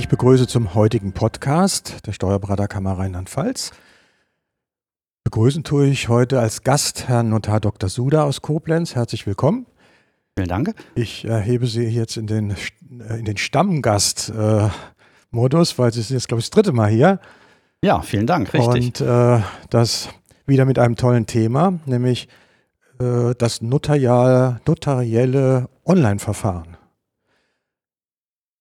Ich begrüße zum heutigen Podcast der Steuerberaterkammer Rheinland-Pfalz. Begrüßen tue ich heute als Gast Herrn Notar Dr. Suda aus Koblenz. Herzlich willkommen. Vielen Dank. Ich erhebe Sie jetzt in den, äh, in den Stammgast-Modus, weil Sie sind jetzt, glaube ich, das dritte Mal hier. Ja, vielen Dank, richtig. Und äh, das wieder mit einem tollen Thema, nämlich äh, das notarial, notarielle Online-Verfahren.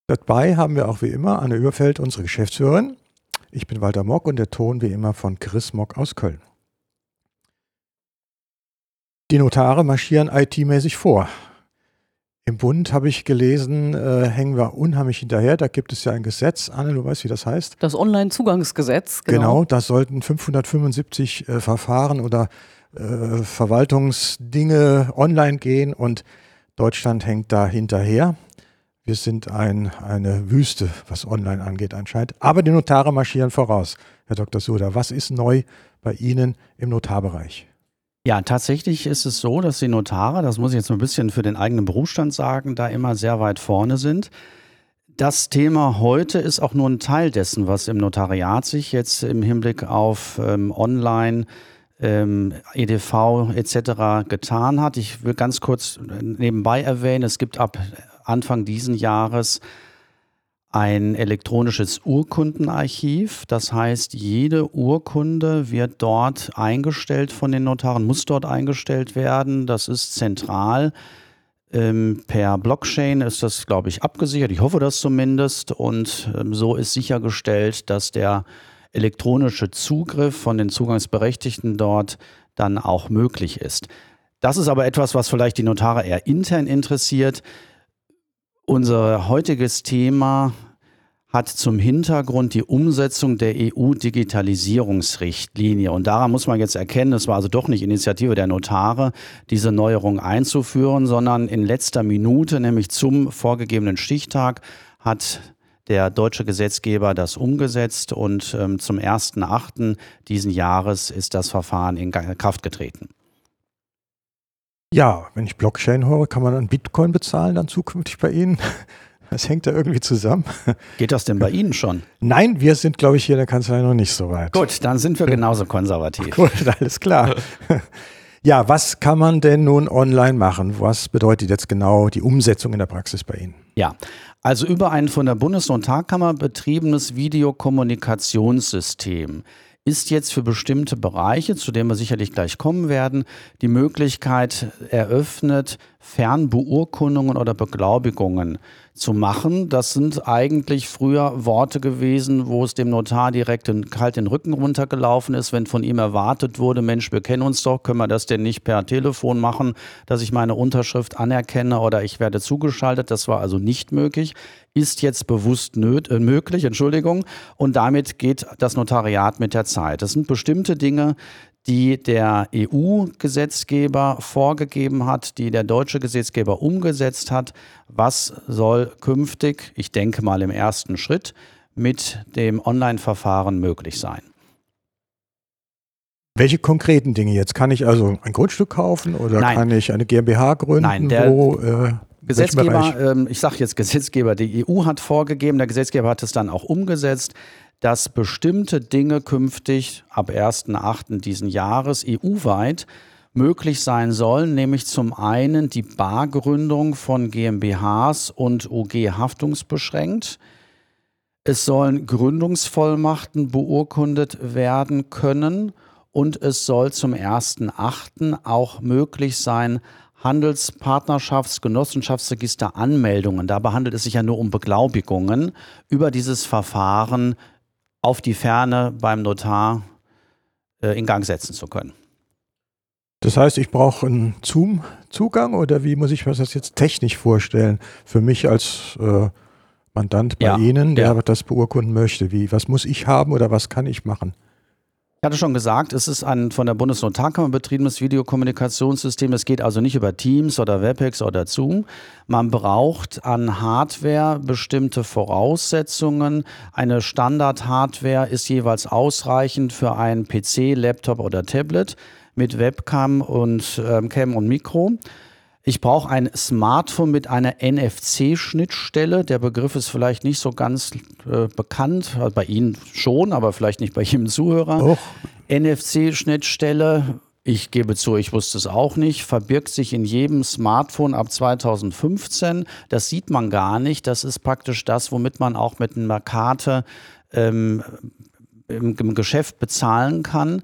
Dabei haben wir auch wie immer Anne Überfeld, unsere Geschäftsführerin. Ich bin Walter Mock und der Ton wie immer von Chris Mock aus Köln. Die Notare marschieren IT-mäßig vor. Im Bund habe ich gelesen, äh, hängen wir unheimlich hinterher. Da gibt es ja ein Gesetz. Anne, du weißt, wie das heißt? Das Online-Zugangsgesetz. Genau. genau, da sollten 575 äh, Verfahren oder äh, Verwaltungsdinge online gehen und Deutschland hängt da hinterher. Wir sind ein, eine Wüste, was online angeht anscheinend. Aber die Notare marschieren voraus. Herr Dr. Suda, was ist neu bei Ihnen im Notarbereich? Ja, tatsächlich ist es so, dass die Notare, das muss ich jetzt ein bisschen für den eigenen Berufsstand sagen, da immer sehr weit vorne sind. Das Thema heute ist auch nur ein Teil dessen, was im Notariat sich jetzt im Hinblick auf ähm, Online, ähm, EDV etc. getan hat. Ich will ganz kurz nebenbei erwähnen, es gibt ab Anfang diesen Jahres ein elektronisches Urkundenarchiv. Das heißt, jede Urkunde wird dort eingestellt von den Notaren, muss dort eingestellt werden. Das ist zentral. Ähm, per Blockchain ist das, glaube ich, abgesichert. Ich hoffe das zumindest. Und ähm, so ist sichergestellt, dass der elektronische Zugriff von den Zugangsberechtigten dort dann auch möglich ist. Das ist aber etwas, was vielleicht die Notare eher intern interessiert. Unser heutiges Thema hat zum Hintergrund die Umsetzung der EU-Digitalisierungsrichtlinie. Und daran muss man jetzt erkennen, es war also doch nicht Initiative der Notare, diese Neuerung einzuführen, sondern in letzter Minute, nämlich zum vorgegebenen Stichtag, hat der deutsche Gesetzgeber das umgesetzt und ähm, zum 1.8. diesen Jahres ist das Verfahren in Kraft getreten. Ja, wenn ich Blockchain höre, kann man dann Bitcoin bezahlen dann zukünftig bei Ihnen? Das hängt da irgendwie zusammen. Geht das denn bei Ihnen schon? Nein, wir sind, glaube ich, hier in der Kanzlei noch nicht so weit. Gut, dann sind wir genauso konservativ. Gut, alles klar. Ja, was kann man denn nun online machen? Was bedeutet jetzt genau die Umsetzung in der Praxis bei Ihnen? Ja, also über ein von der Bundesnotarkammer betriebenes Videokommunikationssystem ist jetzt für bestimmte Bereiche, zu denen wir sicherlich gleich kommen werden, die Möglichkeit eröffnet, Fernbeurkundungen oder Beglaubigungen zu machen. Das sind eigentlich früher Worte gewesen, wo es dem Notar direkt den, kalt den Rücken runtergelaufen ist, wenn von ihm erwartet wurde, Mensch, wir kennen uns doch, können wir das denn nicht per Telefon machen, dass ich meine Unterschrift anerkenne oder ich werde zugeschaltet. Das war also nicht möglich ist jetzt bewusst nöt, äh, möglich, Entschuldigung, und damit geht das Notariat mit der Zeit. Das sind bestimmte Dinge, die der EU-Gesetzgeber vorgegeben hat, die der deutsche Gesetzgeber umgesetzt hat. Was soll künftig, ich denke mal im ersten Schritt, mit dem Online-Verfahren möglich sein? Welche konkreten Dinge jetzt? Kann ich also ein Grundstück kaufen oder Nein. kann ich eine GmbH gründen? Nein, der, wo, äh, Gesetzgeber, ähm, ich sage jetzt Gesetzgeber, die EU hat vorgegeben, der Gesetzgeber hat es dann auch umgesetzt, dass bestimmte Dinge künftig ab 1.8. diesen Jahres EU-weit möglich sein sollen, nämlich zum einen die Bargründung von GmbHs und UG haftungsbeschränkt. Es sollen Gründungsvollmachten beurkundet werden können und es soll zum 1.8. auch möglich sein, Handelspartnerschafts-, Genossenschaftsregister Anmeldungen. Dabei handelt es sich ja nur um Beglaubigungen über dieses Verfahren auf die Ferne beim Notar äh, in Gang setzen zu können. Das heißt, ich brauche einen Zoom-Zugang oder wie muss ich mir das jetzt technisch vorstellen für mich als äh, Mandant bei ja, Ihnen, der ja. das beurkunden möchte? Wie, was muss ich haben oder was kann ich machen? Ich hatte schon gesagt, es ist ein von der Bundesnotarkammer betriebenes Videokommunikationssystem. Es geht also nicht über Teams oder WebEx oder Zoom. Man braucht an Hardware bestimmte Voraussetzungen. Eine Standard-Hardware ist jeweils ausreichend für einen PC, Laptop oder Tablet mit Webcam und ähm, Cam und Mikro. Ich brauche ein Smartphone mit einer NFC-Schnittstelle. Der Begriff ist vielleicht nicht so ganz äh, bekannt, also bei Ihnen schon, aber vielleicht nicht bei jedem Zuhörer. NFC-Schnittstelle, ich gebe zu, ich wusste es auch nicht, verbirgt sich in jedem Smartphone ab 2015. Das sieht man gar nicht. Das ist praktisch das, womit man auch mit einer Karte ähm, im, im Geschäft bezahlen kann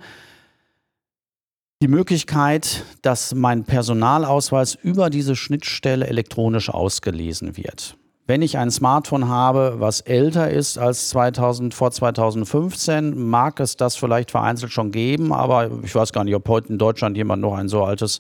die Möglichkeit, dass mein Personalausweis über diese Schnittstelle elektronisch ausgelesen wird. Wenn ich ein Smartphone habe, was älter ist als 2000, vor 2015, mag es das vielleicht vereinzelt schon geben, aber ich weiß gar nicht, ob heute in Deutschland jemand noch ein so altes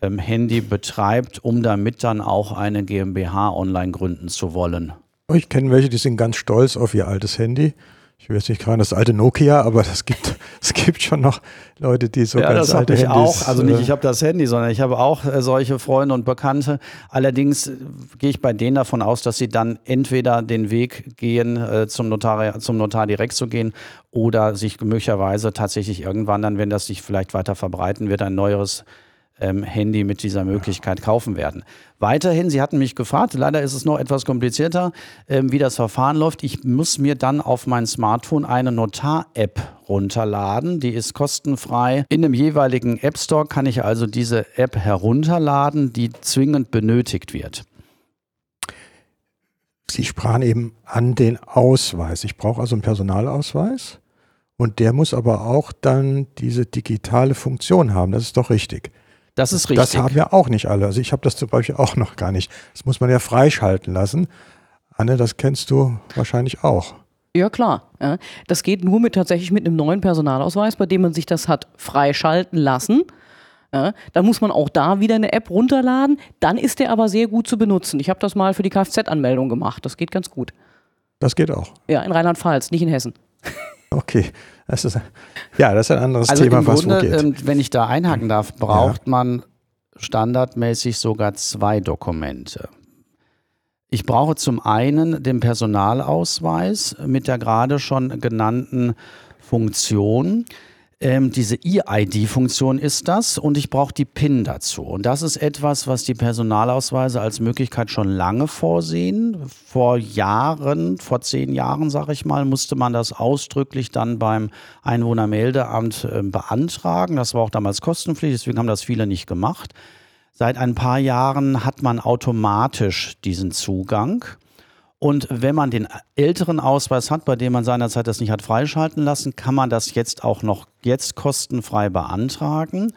ähm, Handy betreibt, um damit dann auch eine GmbH online gründen zu wollen. Ich kenne welche, die sind ganz stolz auf ihr altes Handy ich will jetzt nicht gerade das alte Nokia, aber es gibt, es gibt schon noch Leute, die so ja, ganz das alte ich Handys. auch. Also nicht, äh, ich habe das Handy, sondern ich habe auch äh, solche Freunde und Bekannte. Allerdings äh, gehe ich bei denen davon aus, dass sie dann entweder den Weg gehen, äh, zum, Notar, zum Notar direkt zu gehen oder sich möglicherweise tatsächlich irgendwann dann, wenn das sich vielleicht weiter verbreiten wird, ein neueres ähm, Handy mit dieser Möglichkeit kaufen werden. Weiterhin, Sie hatten mich gefragt, leider ist es noch etwas komplizierter, ähm, wie das Verfahren läuft. Ich muss mir dann auf mein Smartphone eine Notar-App runterladen. Die ist kostenfrei. In dem jeweiligen App Store kann ich also diese App herunterladen, die zwingend benötigt wird. Sie sprachen eben an den Ausweis. Ich brauche also einen Personalausweis und der muss aber auch dann diese digitale Funktion haben. Das ist doch richtig. Das ist richtig. Das haben ja auch nicht alle. Also ich habe das zum Beispiel auch noch gar nicht. Das muss man ja freischalten lassen. Anne, das kennst du wahrscheinlich auch. Ja, klar. Ja. Das geht nur mit tatsächlich mit einem neuen Personalausweis, bei dem man sich das hat freischalten lassen. Ja, dann muss man auch da wieder eine App runterladen. Dann ist der aber sehr gut zu benutzen. Ich habe das mal für die Kfz-Anmeldung gemacht. Das geht ganz gut. Das geht auch. Ja, in Rheinland-Pfalz, nicht in Hessen. Okay. Das ist, ja, das ist ein anderes also Thema, im was Grunde, wo geht. Ähm, wenn ich da einhaken darf, braucht ja. man standardmäßig sogar zwei Dokumente. Ich brauche zum einen den Personalausweis mit der gerade schon genannten Funktion. Ähm, diese EID-Funktion ist das und ich brauche die PIN dazu. Und das ist etwas, was die Personalausweise als Möglichkeit schon lange vorsehen. Vor Jahren, vor zehn Jahren, sage ich mal, musste man das ausdrücklich dann beim Einwohnermeldeamt äh, beantragen. Das war auch damals kostenpflichtig, deswegen haben das viele nicht gemacht. Seit ein paar Jahren hat man automatisch diesen Zugang. Und wenn man den älteren Ausweis hat, bei dem man seinerzeit das nicht hat freischalten lassen, kann man das jetzt auch noch jetzt kostenfrei beantragen.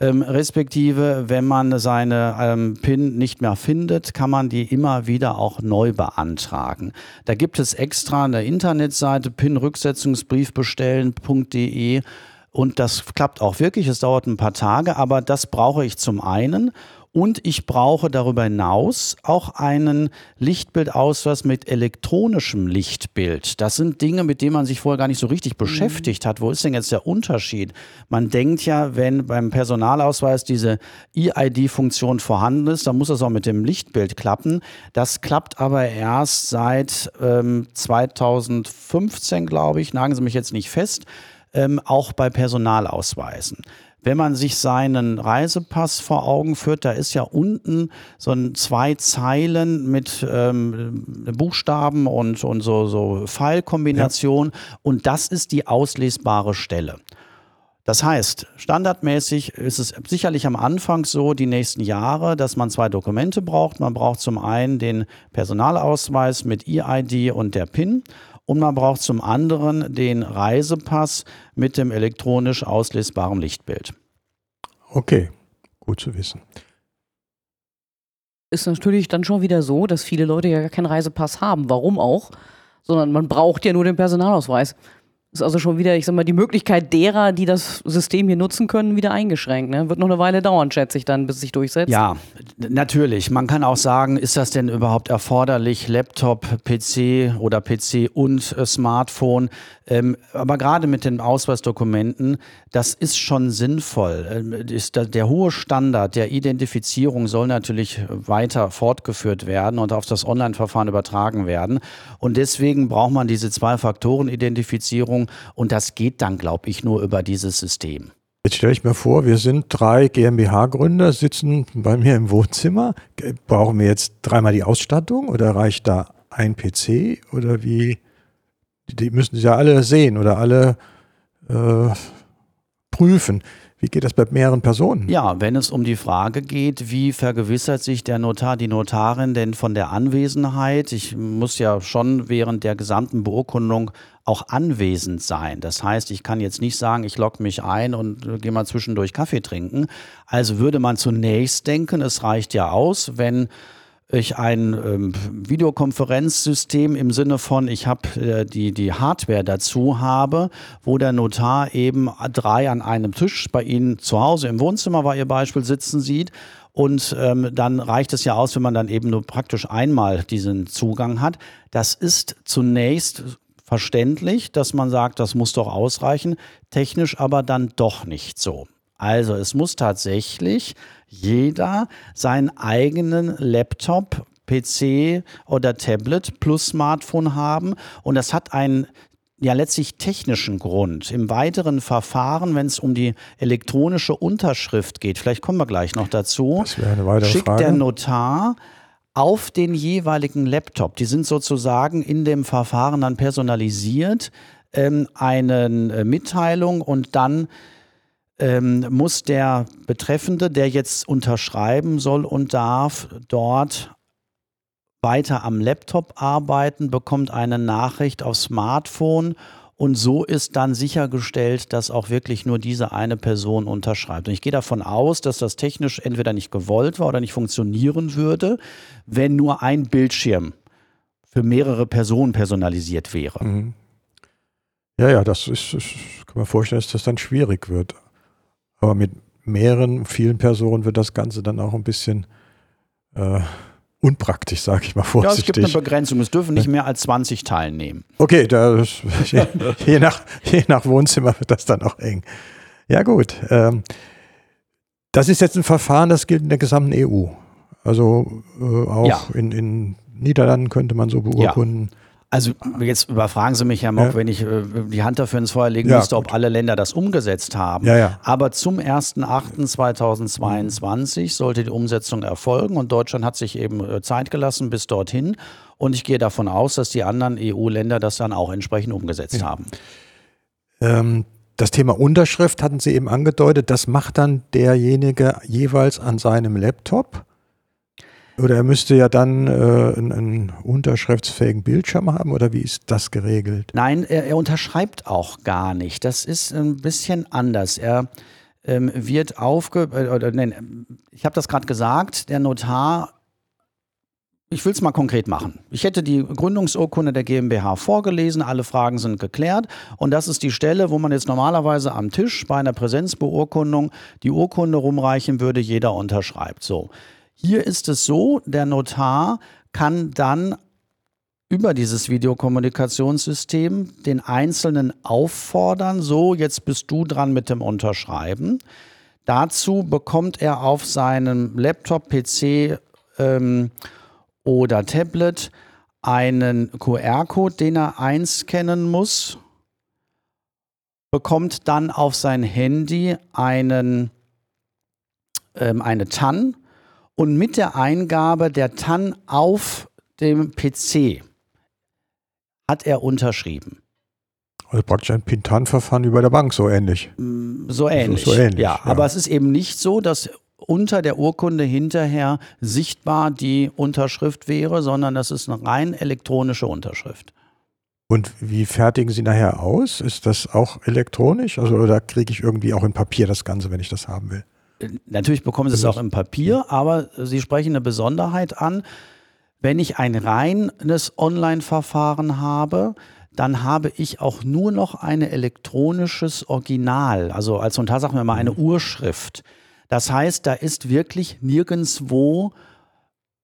Ähm, respektive, wenn man seine ähm, PIN nicht mehr findet, kann man die immer wieder auch neu beantragen. Da gibt es extra eine Internetseite pinrücksetzungsbrief bestellen.de und das klappt auch wirklich. Es dauert ein paar Tage, aber das brauche ich zum einen. Und ich brauche darüber hinaus auch einen Lichtbildausweis mit elektronischem Lichtbild. Das sind Dinge, mit denen man sich vorher gar nicht so richtig mhm. beschäftigt hat. Wo ist denn jetzt der Unterschied? Man denkt ja, wenn beim Personalausweis diese EID-Funktion vorhanden ist, dann muss das auch mit dem Lichtbild klappen. Das klappt aber erst seit ähm, 2015, glaube ich. Nagen Sie mich jetzt nicht fest. Ähm, auch bei Personalausweisen. Wenn man sich seinen Reisepass vor Augen führt, da ist ja unten so ein zwei Zeilen mit ähm, Buchstaben und, und so, so Pfeilkombination. Ja. Und das ist die auslesbare Stelle. Das heißt, standardmäßig ist es sicherlich am Anfang so, die nächsten Jahre, dass man zwei Dokumente braucht. Man braucht zum einen den Personalausweis mit EID und der PIN und man braucht zum anderen den Reisepass mit dem elektronisch auslesbaren Lichtbild. Okay, gut zu wissen. Ist natürlich dann schon wieder so, dass viele Leute ja gar keinen Reisepass haben. Warum auch? Sondern man braucht ja nur den Personalausweis ist also schon wieder, ich sag mal, die Möglichkeit derer, die das System hier nutzen können, wieder eingeschränkt. Ne? Wird noch eine Weile dauern, schätze ich dann, bis sich durchsetzt. Ja, natürlich. Man kann auch sagen, ist das denn überhaupt erforderlich, Laptop, PC oder PC und äh, Smartphone? Ähm, aber gerade mit den Ausweisdokumenten, das ist schon sinnvoll. Ähm, ist da, der hohe Standard der Identifizierung soll natürlich weiter fortgeführt werden und auf das Online-Verfahren übertragen werden. Und deswegen braucht man diese Zwei-Faktoren-Identifizierung und das geht dann, glaube ich, nur über dieses System. Jetzt stelle ich mir vor, wir sind drei GmbH-Gründer, sitzen bei mir im Wohnzimmer. Brauchen wir jetzt dreimal die Ausstattung oder reicht da ein PC oder wie? Die müssen sie ja alle sehen oder alle äh, prüfen. Wie geht das bei mehreren Personen? Ja, wenn es um die Frage geht, wie vergewissert sich der Notar, die Notarin denn von der Anwesenheit? Ich muss ja schon während der gesamten Beurkundung auch anwesend sein. Das heißt, ich kann jetzt nicht sagen, ich logge mich ein und äh, gehe mal zwischendurch Kaffee trinken. Also würde man zunächst denken, es reicht ja aus, wenn ich ein ähm, Videokonferenzsystem im Sinne von, ich habe äh, die, die Hardware dazu habe, wo der Notar eben drei an einem Tisch bei Ihnen zu Hause im Wohnzimmer, war Ihr Beispiel, sitzen sieht. Und ähm, dann reicht es ja aus, wenn man dann eben nur praktisch einmal diesen Zugang hat. Das ist zunächst verständlich, dass man sagt, das muss doch ausreichen, technisch aber dann doch nicht so. Also es muss tatsächlich jeder seinen eigenen Laptop, PC oder Tablet plus Smartphone haben und das hat einen ja letztlich technischen Grund. Im weiteren Verfahren, wenn es um die elektronische Unterschrift geht, vielleicht kommen wir gleich noch dazu, schickt Frage. der Notar auf den jeweiligen Laptop, die sind sozusagen in dem Verfahren dann personalisiert, ähm, eine äh, Mitteilung und dann ähm, muss der Betreffende, der jetzt unterschreiben soll und darf, dort weiter am Laptop arbeiten, bekommt eine Nachricht aufs Smartphone und so ist dann sichergestellt, dass auch wirklich nur diese eine Person unterschreibt. Und ich gehe davon aus, dass das technisch entweder nicht gewollt war oder nicht funktionieren würde, wenn nur ein Bildschirm für mehrere Personen personalisiert wäre. Mhm. Ja, ja, das ist, ist, kann man vorstellen, dass das dann schwierig wird. Aber mit mehreren, vielen Personen wird das Ganze dann auch ein bisschen äh, unpraktisch, sage ich mal vorsichtig. Ja, es gibt eine Begrenzung. Es dürfen nicht mehr als 20 teilnehmen. Okay, das, je, je, nach, je nach Wohnzimmer wird das dann auch eng. Ja gut. Ähm, das ist jetzt ein Verfahren, das gilt in der gesamten EU. Also äh, auch ja. in, in Niederlanden könnte man so beurkunden. Ja. Also jetzt überfragen Sie mich, Herr Mock, ja. wenn ich äh, die Hand dafür ins Feuer legen ja, müsste, ob alle Länder das umgesetzt haben. Ja, Aber zum 1.8.2022 sollte die Umsetzung erfolgen und Deutschland hat sich eben äh, Zeit gelassen bis dorthin. Und ich gehe davon aus, dass die anderen EU-Länder das dann auch entsprechend umgesetzt haben. Ähm, das Thema Unterschrift hatten Sie eben angedeutet, das macht dann derjenige jeweils an seinem Laptop. Oder er müsste ja dann äh, einen, einen, unterschriftsfähigen Bildschirm haben oder wie ist das geregelt? Nein, er, er unterschreibt auch gar nicht. Das ist ein bisschen anders. Er ähm, wird aufge... Äh, nein, ich habe das gerade gesagt, der Notar ich will es mal konkret machen. Ich hätte die Gründungsurkunde der GmbH vorgelesen, alle Fragen sind geklärt und das ist die Stelle, wo man jetzt normalerweise am Tisch bei einer Präsenzbeurkundung die Urkunde rumreichen würde, jeder unterschreibt. So. Hier ist es so, der Notar kann dann über dieses Videokommunikationssystem den Einzelnen auffordern, so jetzt bist du dran mit dem Unterschreiben. Dazu bekommt er auf seinem Laptop, PC ähm, oder Tablet einen QR-Code, den er einscannen muss, bekommt dann auf sein Handy einen, ähm, eine TAN und mit der Eingabe der TAN auf dem PC hat er unterschrieben. Also praktisch ein Pintan-Verfahren über der Bank, so ähnlich. Mm, so ähnlich. So, so ähnlich ja, ja, aber es ist eben nicht so, dass unter der Urkunde hinterher sichtbar die Unterschrift wäre, sondern das ist eine rein elektronische Unterschrift. Und wie fertigen Sie nachher aus? Ist das auch elektronisch? Also, oder kriege ich irgendwie auch in Papier das Ganze, wenn ich das haben will? Natürlich bekommen Sie es auch im Papier, aber Sie sprechen eine Besonderheit an. Wenn ich ein reines Online-Verfahren habe, dann habe ich auch nur noch ein elektronisches Original, also als Notar sagen wir mal eine mhm. Urschrift. Das heißt, da ist wirklich nirgendwo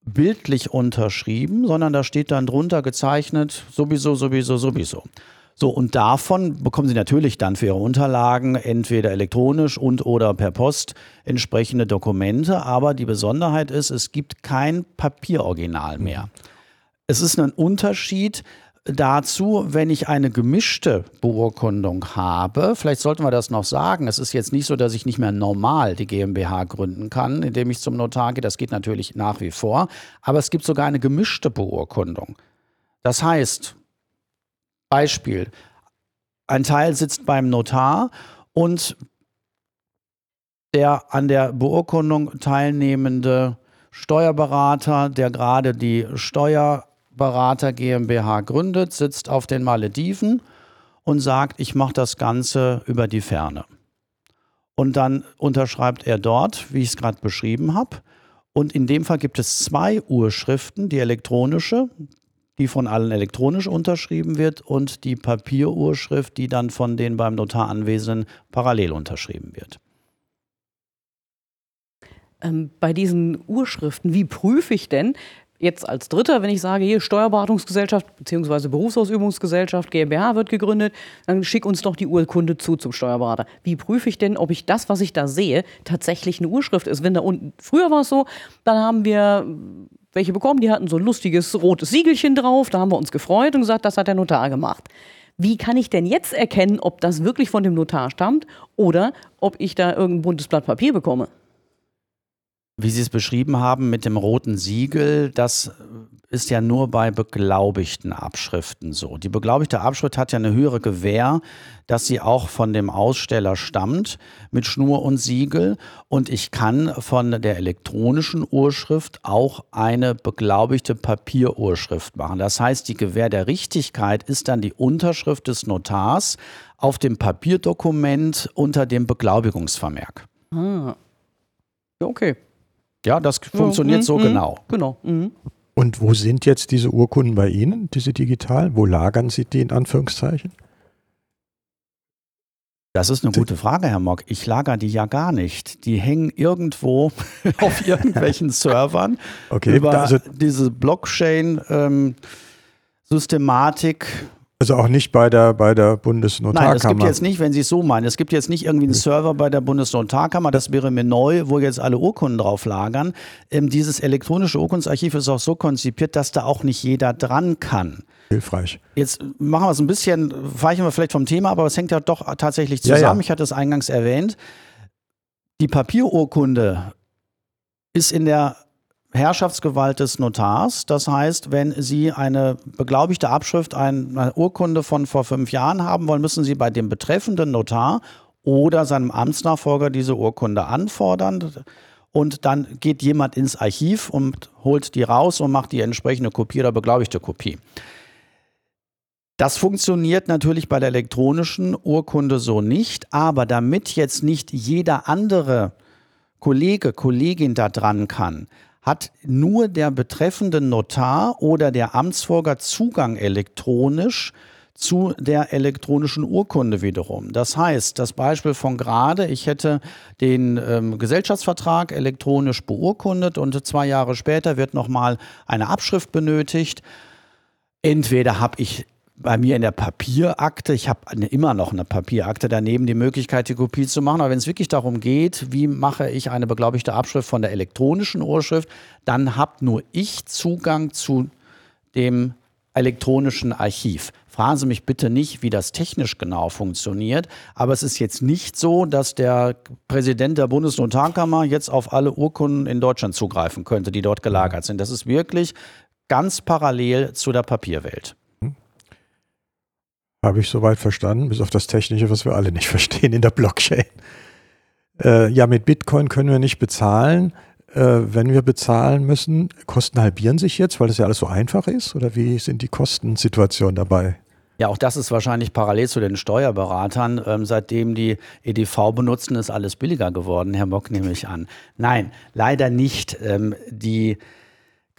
bildlich unterschrieben, sondern da steht dann drunter gezeichnet, sowieso, sowieso, sowieso. So, und davon bekommen Sie natürlich dann für Ihre Unterlagen entweder elektronisch und oder per Post entsprechende Dokumente. Aber die Besonderheit ist, es gibt kein Papieroriginal mehr. Es ist ein Unterschied, dazu, wenn ich eine gemischte Beurkundung habe, vielleicht sollten wir das noch sagen, es ist jetzt nicht so, dass ich nicht mehr normal die GmbH gründen kann, indem ich zum Notar gehe, das geht natürlich nach wie vor, aber es gibt sogar eine gemischte Beurkundung. Das heißt, Beispiel, ein Teil sitzt beim Notar und der an der Beurkundung teilnehmende Steuerberater, der gerade die Steuer Berater GmbH gründet, sitzt auf den Malediven und sagt, ich mache das Ganze über die Ferne. Und dann unterschreibt er dort, wie ich es gerade beschrieben habe. Und in dem Fall gibt es zwei Urschriften, die elektronische, die von allen elektronisch unterschrieben wird, und die Papierurschrift, die dann von den beim Notar Anwesenden parallel unterschrieben wird. Ähm, bei diesen Urschriften, wie prüfe ich denn, Jetzt als Dritter, wenn ich sage, hier Steuerberatungsgesellschaft bzw. Berufsausübungsgesellschaft GmbH wird gegründet, dann schick uns doch die Urkunde zu zum Steuerberater. Wie prüfe ich denn, ob ich das, was ich da sehe, tatsächlich eine Urschrift ist? Wenn da unten, früher war es so, dann haben wir welche bekommen, die hatten so ein lustiges rotes Siegelchen drauf, da haben wir uns gefreut und gesagt, das hat der Notar gemacht. Wie kann ich denn jetzt erkennen, ob das wirklich von dem Notar stammt oder ob ich da irgendein buntes Blatt Papier bekomme? Wie Sie es beschrieben haben mit dem roten Siegel, das ist ja nur bei beglaubigten Abschriften so. Die beglaubigte Abschrift hat ja eine höhere Gewähr, dass sie auch von dem Aussteller stammt mit Schnur und Siegel. Und ich kann von der elektronischen Urschrift auch eine beglaubigte Papierurschrift machen. Das heißt, die Gewähr der Richtigkeit ist dann die Unterschrift des Notars auf dem Papierdokument unter dem Beglaubigungsvermerk. Ah. Okay. Ja, das funktioniert mhm, so mhm, genau. Genau. Mhm. Und wo sind jetzt diese Urkunden bei Ihnen, diese digitalen? Wo lagern Sie die in Anführungszeichen? Das ist eine gute Frage, Herr Mock. Ich lager die ja gar nicht. Die hängen irgendwo auf irgendwelchen Servern okay, über also diese Blockchain-Systematik. Ähm, also auch nicht bei der, bei der Bundesnotarkammer. Nein, es gibt jetzt nicht, wenn Sie es so meinen, es gibt jetzt nicht irgendwie einen Server bei der Bundesnotarkammer, das wäre mir neu, wo jetzt alle Urkunden drauf lagern. Ähm, dieses elektronische Urkundsarchiv ist auch so konzipiert, dass da auch nicht jeder dran kann. Hilfreich. Jetzt machen wir es ein bisschen, weichen wir vielleicht vom Thema, aber es hängt ja doch tatsächlich zusammen. Ja, ja. Ich hatte es eingangs erwähnt. Die Papierurkunde ist in der Herrschaftsgewalt des Notars. Das heißt, wenn Sie eine beglaubigte Abschrift, eine Urkunde von vor fünf Jahren haben wollen, müssen Sie bei dem betreffenden Notar oder seinem Amtsnachfolger diese Urkunde anfordern. Und dann geht jemand ins Archiv und holt die raus und macht die entsprechende Kopie oder beglaubigte Kopie. Das funktioniert natürlich bei der elektronischen Urkunde so nicht, aber damit jetzt nicht jeder andere Kollege, Kollegin da dran kann, hat nur der betreffende Notar oder der Amtsfolger Zugang elektronisch zu der elektronischen Urkunde wiederum. Das heißt, das Beispiel von gerade, ich hätte den ähm, Gesellschaftsvertrag elektronisch beurkundet und zwei Jahre später wird nochmal eine Abschrift benötigt. Entweder habe ich bei mir in der Papierakte, ich habe immer noch eine Papierakte daneben, die Möglichkeit, die Kopie zu machen. Aber wenn es wirklich darum geht, wie mache ich eine beglaubigte Abschrift von der elektronischen Urschrift, dann habe nur ich Zugang zu dem elektronischen Archiv. Fragen Sie mich bitte nicht, wie das technisch genau funktioniert, aber es ist jetzt nicht so, dass der Präsident der Bundesnotarkammer jetzt auf alle Urkunden in Deutschland zugreifen könnte, die dort gelagert sind. Das ist wirklich ganz parallel zu der Papierwelt. Habe ich soweit verstanden, bis auf das Technische, was wir alle nicht verstehen in der Blockchain. Äh, ja, mit Bitcoin können wir nicht bezahlen. Äh, wenn wir bezahlen müssen, Kosten halbieren sich jetzt, weil das ja alles so einfach ist? Oder wie sind die Kostensituationen dabei? Ja, auch das ist wahrscheinlich parallel zu den Steuerberatern. Ähm, seitdem die EDV benutzen, ist alles billiger geworden, Herr Bock, nehme ich an. Nein, leider nicht. Ähm, die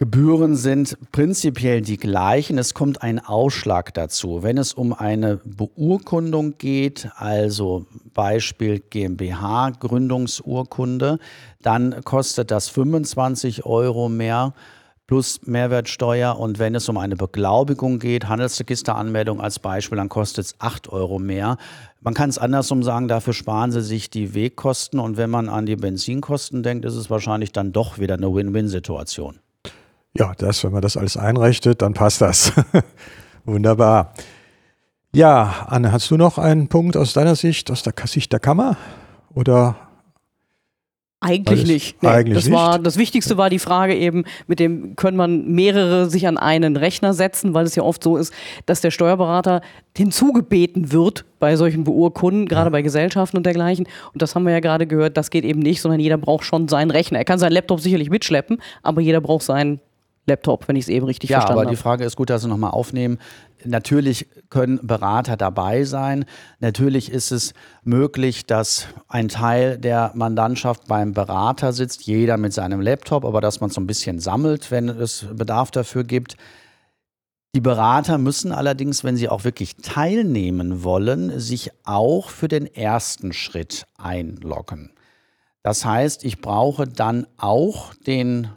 Gebühren sind prinzipiell die gleichen. Es kommt ein Ausschlag dazu. Wenn es um eine Beurkundung geht, also Beispiel GmbH Gründungsurkunde, dann kostet das 25 Euro mehr plus Mehrwertsteuer. Und wenn es um eine Beglaubigung geht, Handelsregisteranmeldung als Beispiel, dann kostet es 8 Euro mehr. Man kann es andersrum sagen, dafür sparen Sie sich die Wegkosten. Und wenn man an die Benzinkosten denkt, ist es wahrscheinlich dann doch wieder eine Win-Win-Situation. Ja, das, wenn man das alles einrichtet, dann passt das. Wunderbar. Ja, Anne, hast du noch einen Punkt aus deiner Sicht, aus der Sicht der Kammer? Oder eigentlich Alles- nicht. Nee, eigentlich das, War, nicht. das Wichtigste war die Frage eben, mit dem können man mehrere sich an einen Rechner setzen, weil es ja oft so ist, dass der Steuerberater hinzugebeten wird bei solchen Beurkunden, gerade bei Gesellschaften und dergleichen. Und das haben wir ja gerade gehört, das geht eben nicht, sondern jeder braucht schon seinen Rechner. Er kann seinen Laptop sicherlich mitschleppen, aber jeder braucht seinen Laptop, wenn ich es eben richtig Ja, verstanden aber die habe. Frage ist gut, dass Sie nochmal aufnehmen. Natürlich können Berater dabei sein. Natürlich ist es möglich, dass ein Teil der Mandantschaft beim Berater sitzt, jeder mit seinem Laptop, aber dass man so ein bisschen sammelt, wenn es Bedarf dafür gibt. Die Berater müssen allerdings, wenn sie auch wirklich teilnehmen wollen, sich auch für den ersten Schritt einloggen. Das heißt, ich brauche dann auch den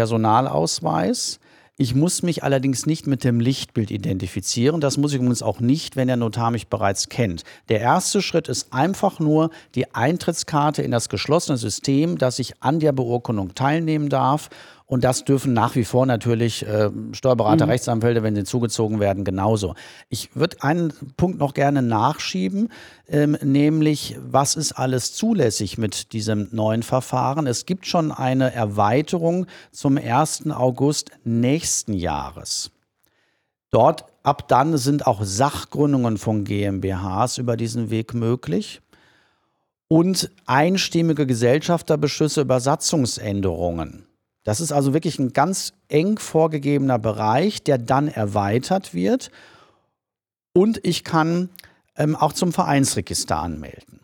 Personalausweis. Ich muss mich allerdings nicht mit dem Lichtbild identifizieren. Das muss ich übrigens auch nicht, wenn der Notar mich bereits kennt. Der erste Schritt ist einfach nur die Eintrittskarte in das geschlossene System, dass ich an der Beurkundung teilnehmen darf. Und das dürfen nach wie vor natürlich äh, Steuerberater, Rechtsanwälte, wenn sie zugezogen werden, genauso. Ich würde einen Punkt noch gerne nachschieben, ähm, nämlich was ist alles zulässig mit diesem neuen Verfahren? Es gibt schon eine Erweiterung zum 1. August nächsten Jahres. Dort ab dann sind auch Sachgründungen von GmbHs über diesen Weg möglich und einstimmige Gesellschafterbeschlüsse über Satzungsänderungen. Das ist also wirklich ein ganz eng vorgegebener Bereich, der dann erweitert wird. Und ich kann ähm, auch zum Vereinsregister anmelden.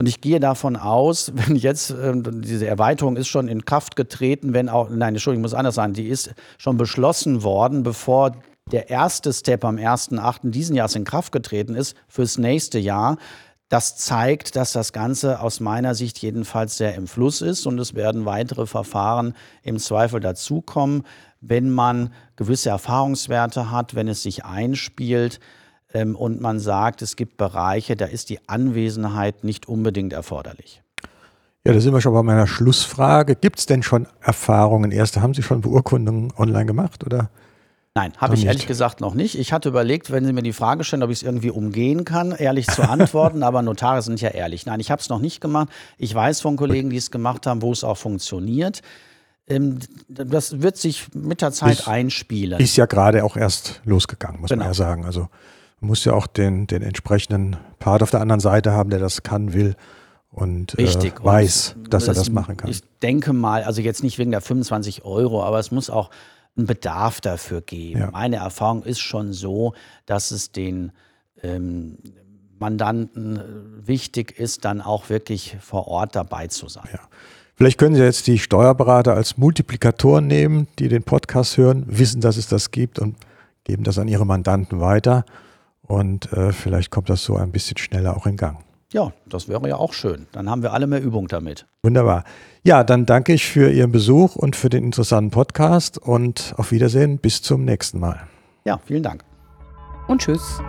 Und ich gehe davon aus, wenn jetzt ähm, diese Erweiterung ist schon in Kraft getreten, wenn auch, nein, Entschuldigung, muss anders sagen, die ist schon beschlossen worden, bevor der erste Step am 1.8. diesen Jahres in Kraft getreten ist, fürs nächste Jahr. Das zeigt, dass das Ganze aus meiner Sicht jedenfalls sehr im Fluss ist und es werden weitere Verfahren im Zweifel dazukommen, wenn man gewisse Erfahrungswerte hat, wenn es sich einspielt ähm, und man sagt, es gibt Bereiche, da ist die Anwesenheit nicht unbedingt erforderlich. Ja, da sind wir schon bei meiner Schlussfrage. Gibt es denn schon Erfahrungen? Erste, haben Sie schon Beurkundungen online gemacht? Oder? Nein, habe ich nicht. ehrlich gesagt noch nicht. Ich hatte überlegt, wenn Sie mir die Frage stellen, ob ich es irgendwie umgehen kann, ehrlich zu antworten, aber Notare sind ja ehrlich. Nein, ich habe es noch nicht gemacht. Ich weiß von Kollegen, die es gemacht haben, wo es auch funktioniert. Ähm, Das wird sich mit der Zeit Ist- einspielen. Ist ja gerade auch erst losgegangen, muss Genau. man ja sagen. Also man muss ja auch den, den entsprechenden Part auf der anderen Seite haben, der das kann, will und Richtig. äh, Und weiß, dass er es- das machen kann. Ich denke mal, also jetzt nicht wegen der 25 Euro, aber es muss auch einen Bedarf dafür geben. Ja. Meine Erfahrung ist schon so, dass es den ähm, Mandanten äh, wichtig ist, dann auch wirklich vor Ort dabei zu sein. Ja. Vielleicht können Sie jetzt die Steuerberater als Multiplikatoren nehmen, die den Podcast hören, wissen, dass es das gibt und geben das an ihre Mandanten weiter. Und äh, vielleicht kommt das so ein bisschen schneller auch in Gang. Ja, das wäre ja auch schön. Dann haben wir alle mehr Übung damit. Wunderbar. Ja, dann danke ich für Ihren Besuch und für den interessanten Podcast und auf Wiedersehen. Bis zum nächsten Mal. Ja, vielen Dank. Und tschüss.